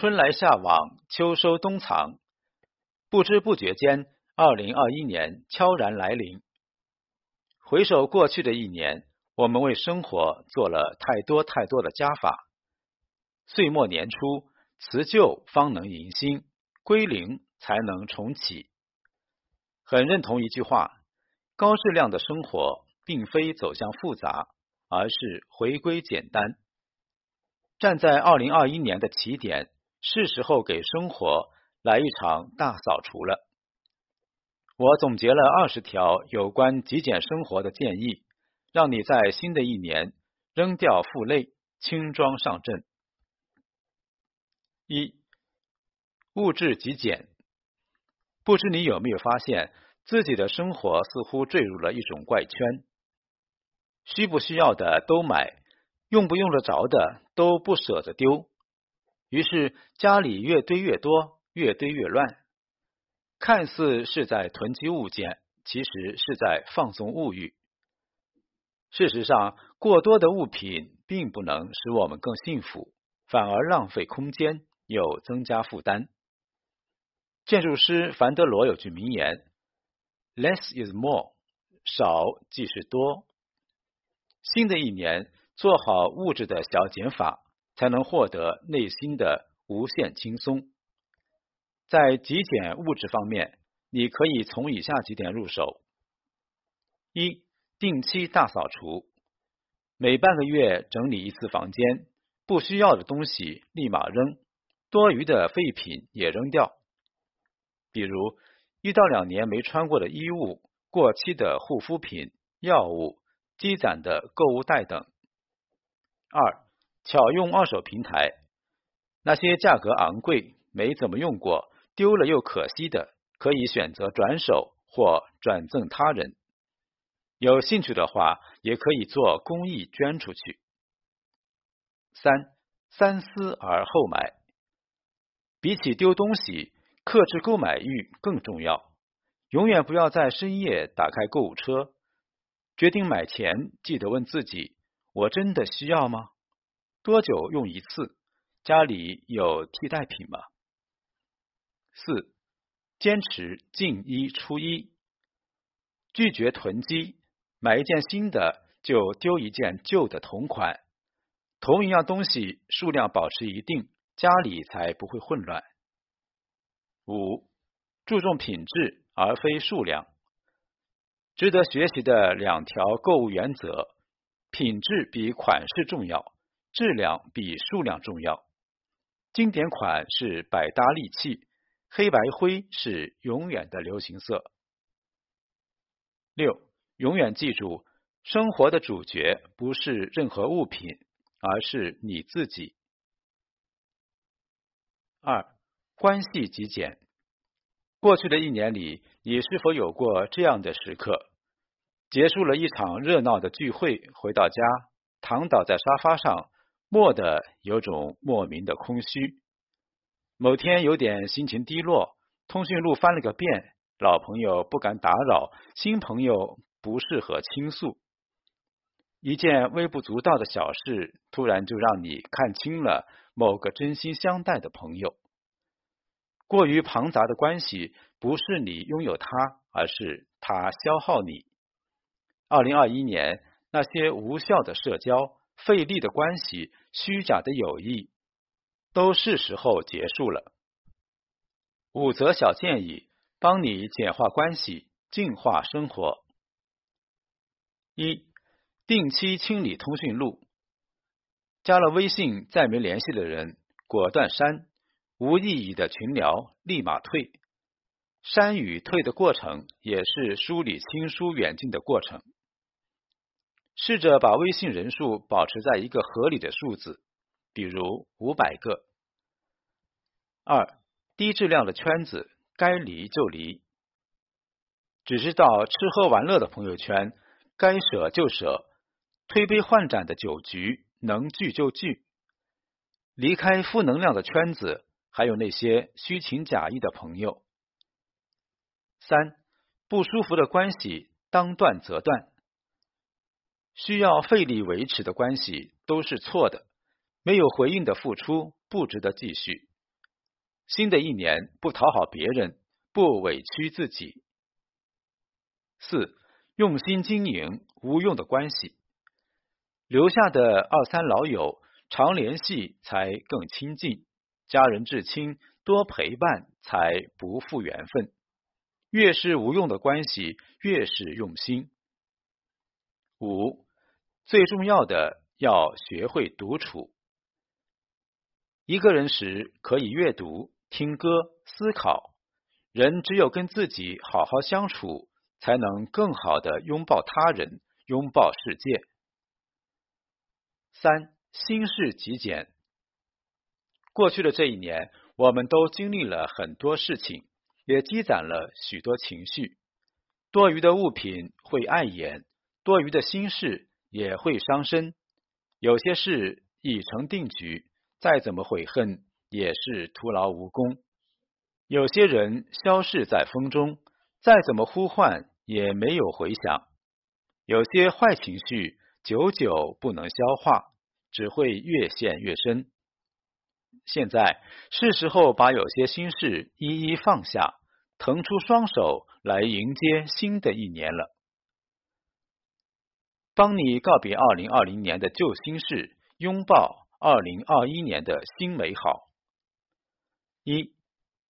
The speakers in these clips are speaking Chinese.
春来夏往，秋收冬藏，不知不觉间，二零二一年悄然来临。回首过去的一年，我们为生活做了太多太多的加法。岁末年初，辞旧方能迎新，归零才能重启。很认同一句话：高质量的生活，并非走向复杂，而是回归简单。站在二零二一年的起点。是时候给生活来一场大扫除了。我总结了二十条有关极简生活的建议，让你在新的一年扔掉负累，轻装上阵。一、物质极简。不知你有没有发现，自己的生活似乎坠入了一种怪圈：需不需要的都买，用不用得着的都不舍得丢。于是家里越堆越多，越堆越乱。看似是在囤积物件，其实是在放纵物欲。事实上，过多的物品并不能使我们更幸福，反而浪费空间，又增加负担。建筑师凡德罗有句名言：“Less is more，少即是多。”新的一年，做好物质的小减法。才能获得内心的无限轻松。在极简物质方面，你可以从以下几点入手：一、定期大扫除，每半个月整理一次房间，不需要的东西立马扔，多余的废品也扔掉，比如一到两年没穿过的衣物、过期的护肤品、药物、积攒的购物袋等。二、巧用二手平台，那些价格昂贵、没怎么用过、丢了又可惜的，可以选择转手或转赠他人。有兴趣的话，也可以做公益捐出去。三三思而后买，比起丢东西，克制购买欲更重要。永远不要在深夜打开购物车，决定买前记得问自己：我真的需要吗？多久用一次？家里有替代品吗？四、坚持进一出一，拒绝囤积，买一件新的就丢一件旧的同款，同一样东西数量保持一定，家里才不会混乱。五、注重品质而非数量，值得学习的两条购物原则：品质比款式重要。质量比数量重要。经典款是百搭利器，黑白灰是永远的流行色。六，永远记住，生活的主角不是任何物品，而是你自己。二，关系极简。过去的一年里，你是否有过这样的时刻？结束了一场热闹的聚会，回到家，躺倒在沙发上。默的有种莫名的空虚。某天有点心情低落，通讯录翻了个遍，老朋友不敢打扰，新朋友不适合倾诉。一件微不足道的小事，突然就让你看清了某个真心相待的朋友。过于庞杂的关系，不是你拥有他，而是他消耗你。二零二一年，那些无效的社交。费力的关系，虚假的友谊，都是时候结束了。五则小建议，帮你简化关系，净化生活。一、定期清理通讯录，加了微信再没联系的人，果断删；无意义的群聊，立马退。删与退的过程，也是梳理亲疏远近的过程。试着把微信人数保持在一个合理的数字，比如五百个。二、低质量的圈子该离就离，只知道吃喝玩乐的朋友圈该舍就舍，推杯换盏的酒局能聚就聚。离开负能量的圈子，还有那些虚情假意的朋友。三、不舒服的关系当断则断。需要费力维持的关系都是错的，没有回应的付出不值得继续，新的一年不讨好别人，不委屈自己。四，用心经营无用的关系，留下的二三老友常联系才更亲近，家人至亲多陪伴才不负缘分。越是无用的关系，越是用心。五，最重要的要学会独处。一个人时可以阅读、听歌、思考。人只有跟自己好好相处，才能更好的拥抱他人，拥抱世界。三，心事极简。过去的这一年，我们都经历了很多事情。也积攒了许多情绪，多余的物品会碍眼，多余的心事也会伤身。有些事已成定局，再怎么悔恨也是徒劳无功。有些人消逝在风中，再怎么呼唤也没有回响。有些坏情绪久久不能消化，只会越陷越深。现在是时候把有些心事一一放下。腾出双手来迎接新的一年了，帮你告别二零二零年的旧心事，拥抱二零二一年的新美好。一、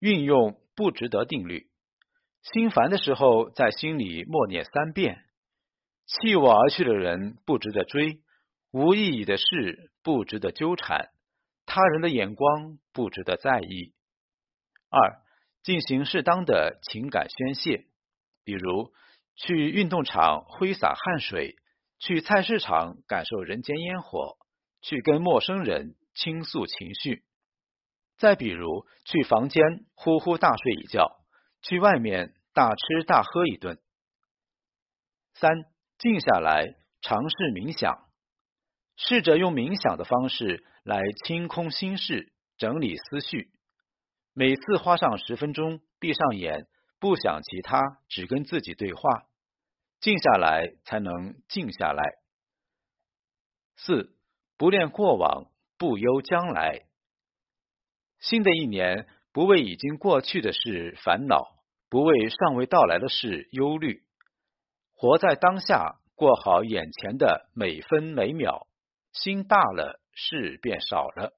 运用不值得定律，心烦的时候在心里默念三遍：弃我而去的人不值得追，无意义的事不值得纠缠，他人的眼光不值得在意。二。进行适当的情感宣泄，比如去运动场挥洒汗水，去菜市场感受人间烟火，去跟陌生人倾诉情绪。再比如去房间呼呼大睡一觉，去外面大吃大喝一顿。三，静下来尝试冥想，试着用冥想的方式来清空心事，整理思绪。每次花上十分钟，闭上眼，不想其他，只跟自己对话，静下来才能静下来。四，不恋过往，不忧将来。新的一年，不为已经过去的事烦恼，不为尚未到来的事忧虑，活在当下，过好眼前的每分每秒。心大了，事便少了。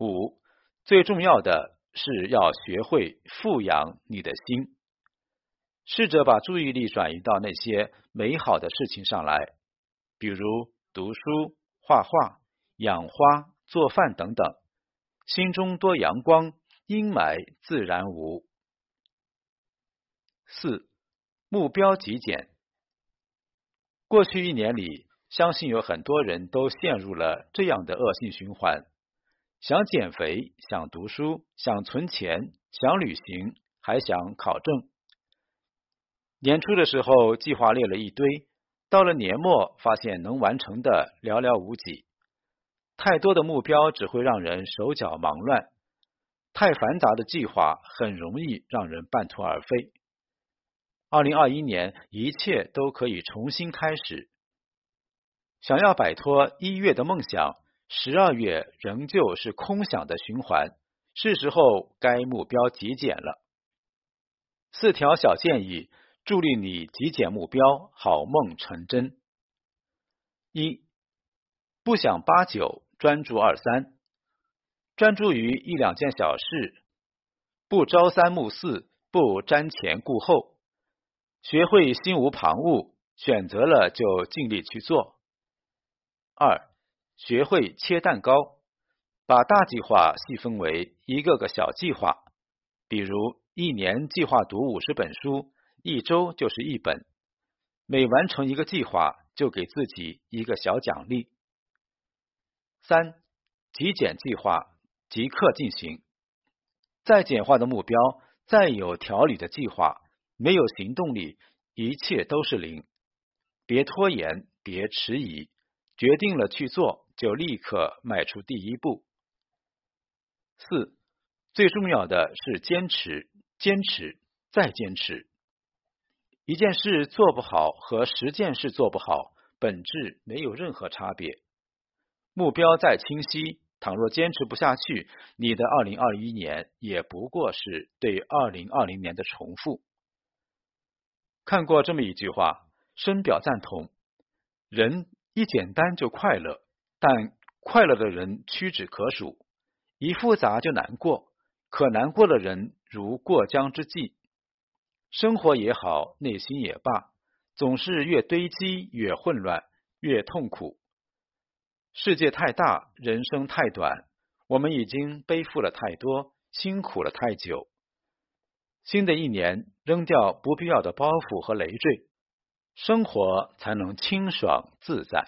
五。最重要的是要学会富养你的心，试着把注意力转移到那些美好的事情上来，比如读书、画画、养花、做饭等等，心中多阳光，阴霾自然无。四、目标极简。过去一年里，相信有很多人都陷入了这样的恶性循环。想减肥，想读书，想存钱，想旅行，还想考证。年初的时候计划列了一堆，到了年末发现能完成的寥寥无几。太多的目标只会让人手脚忙乱，太繁杂的计划很容易让人半途而废。二零二一年，一切都可以重新开始。想要摆脱一月的梦想。十二月仍旧是空想的循环，是时候该目标极简了。四条小建议助力你极简目标，好梦成真。一，不想八九，专注二三，专注于一两件小事，不朝三暮四，不瞻前顾后，学会心无旁骛，选择了就尽力去做。二。学会切蛋糕，把大计划细分为一个个小计划。比如，一年计划读五十本书，一周就是一本。每完成一个计划，就给自己一个小奖励。三、极简计划即刻进行。再简化的目标，再有条理的计划，没有行动力，一切都是零。别拖延，别迟疑，决定了去做。就立刻迈出第一步。四，最重要的是坚持，坚持再坚持。一件事做不好和十件事做不好，本质没有任何差别。目标再清晰，倘若坚持不下去，你的二零二一年也不过是对二零二零年的重复。看过这么一句话，深表赞同：人一简单就快乐，但快乐的人屈指可数；一复杂就难过，可难过的人如过江之鲫。生活也好，内心也罢，总是越堆积越混乱，越痛苦。世界太大，人生太短，我们已经背负了太多，辛苦了太久。新的一年，扔掉不必要的包袱和累赘，生活才能清爽自在。